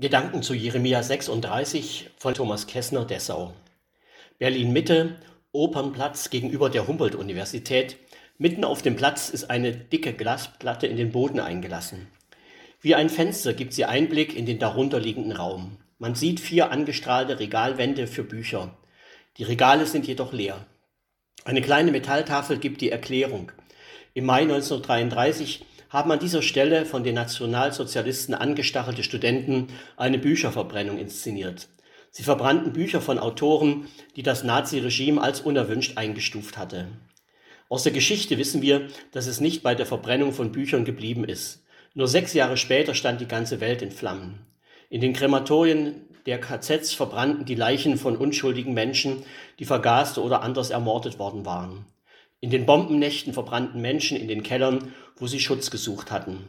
Gedanken zu Jeremia 36 von Thomas Kessner, Dessau. Berlin Mitte, Opernplatz gegenüber der Humboldt-Universität. Mitten auf dem Platz ist eine dicke Glasplatte in den Boden eingelassen. Wie ein Fenster gibt sie Einblick in den darunterliegenden Raum. Man sieht vier angestrahlte Regalwände für Bücher. Die Regale sind jedoch leer. Eine kleine Metalltafel gibt die Erklärung. Im Mai 1933 haben an dieser Stelle von den Nationalsozialisten angestachelte Studenten eine Bücherverbrennung inszeniert. Sie verbrannten Bücher von Autoren, die das Naziregime als unerwünscht eingestuft hatte. Aus der Geschichte wissen wir, dass es nicht bei der Verbrennung von Büchern geblieben ist. Nur sechs Jahre später stand die ganze Welt in Flammen. In den Krematorien der KZs verbrannten die Leichen von unschuldigen Menschen, die vergast oder anders ermordet worden waren. In den Bombennächten verbrannten Menschen in den Kellern, wo sie Schutz gesucht hatten.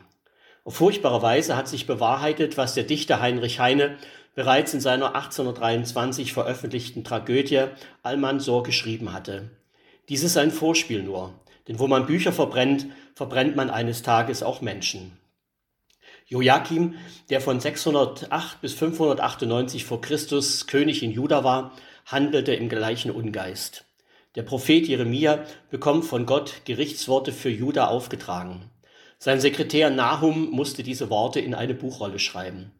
Auf furchtbare Weise hat sich bewahrheitet, was der Dichter Heinrich Heine bereits in seiner 1823 veröffentlichten Tragödie Almansor geschrieben hatte. Dies ist ein Vorspiel nur, denn wo man Bücher verbrennt, verbrennt man eines Tages auch Menschen. Joachim, der von 608 bis 598 vor Christus König in Juda war, handelte im gleichen Ungeist. Der Prophet Jeremia bekommt von Gott Gerichtsworte für Juda aufgetragen. Sein Sekretär Nahum musste diese Worte in eine Buchrolle schreiben.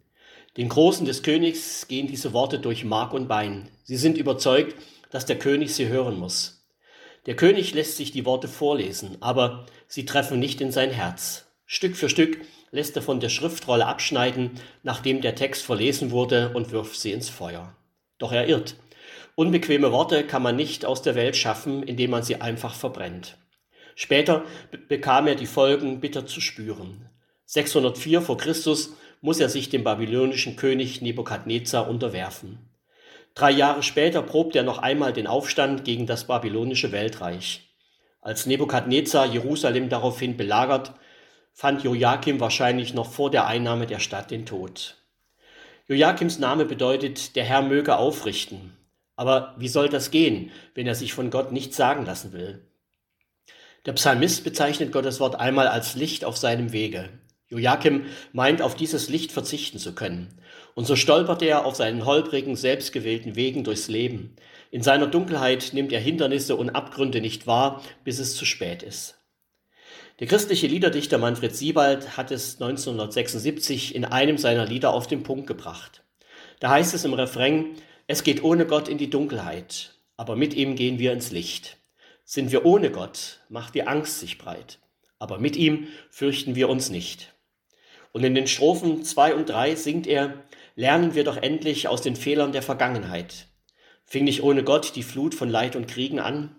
Den Großen des Königs gehen diese Worte durch Mark und Bein. Sie sind überzeugt, dass der König sie hören muss. Der König lässt sich die Worte vorlesen, aber sie treffen nicht in sein Herz. Stück für Stück lässt er von der Schriftrolle abschneiden, nachdem der Text verlesen wurde, und wirft sie ins Feuer. Doch er irrt. Unbequeme Worte kann man nicht aus der Welt schaffen, indem man sie einfach verbrennt. Später bekam er die Folgen bitter zu spüren. 604 vor Christus muss er sich dem babylonischen König Nebukadnezar unterwerfen. Drei Jahre später probt er noch einmal den Aufstand gegen das babylonische Weltreich. Als Nebukadnezar Jerusalem daraufhin belagert, fand Joachim wahrscheinlich noch vor der Einnahme der Stadt den Tod. Joachims Name bedeutet, der Herr möge aufrichten. Aber wie soll das gehen, wenn er sich von Gott nichts sagen lassen will? Der Psalmist bezeichnet Gottes Wort einmal als Licht auf seinem Wege. Joachim meint, auf dieses Licht verzichten zu können. Und so stolpert er auf seinen holprigen, selbstgewählten Wegen durchs Leben. In seiner Dunkelheit nimmt er Hindernisse und Abgründe nicht wahr, bis es zu spät ist. Der christliche Liederdichter Manfred Siebald hat es 1976 in einem seiner Lieder auf den Punkt gebracht. Da heißt es im Refrain, es geht ohne Gott in die Dunkelheit, aber mit ihm gehen wir ins Licht. Sind wir ohne Gott, macht die Angst sich breit, aber mit ihm fürchten wir uns nicht. Und in den Strophen 2 und 3 singt er, lernen wir doch endlich aus den Fehlern der Vergangenheit. Fing nicht ohne Gott die Flut von Leid und Kriegen an?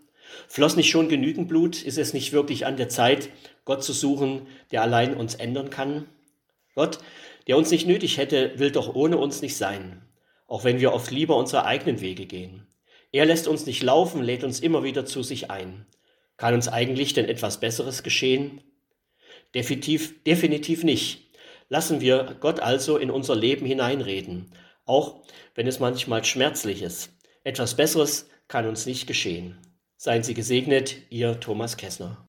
Floss nicht schon genügend Blut? Ist es nicht wirklich an der Zeit, Gott zu suchen, der allein uns ändern kann? Gott, der uns nicht nötig hätte, will doch ohne uns nicht sein auch wenn wir oft lieber unsere eigenen Wege gehen. Er lässt uns nicht laufen, lädt uns immer wieder zu sich ein. Kann uns eigentlich denn etwas Besseres geschehen? Definitiv, definitiv nicht. Lassen wir Gott also in unser Leben hineinreden, auch wenn es manchmal schmerzlich ist. Etwas Besseres kann uns nicht geschehen. Seien Sie gesegnet, Ihr Thomas Kessner.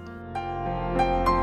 Música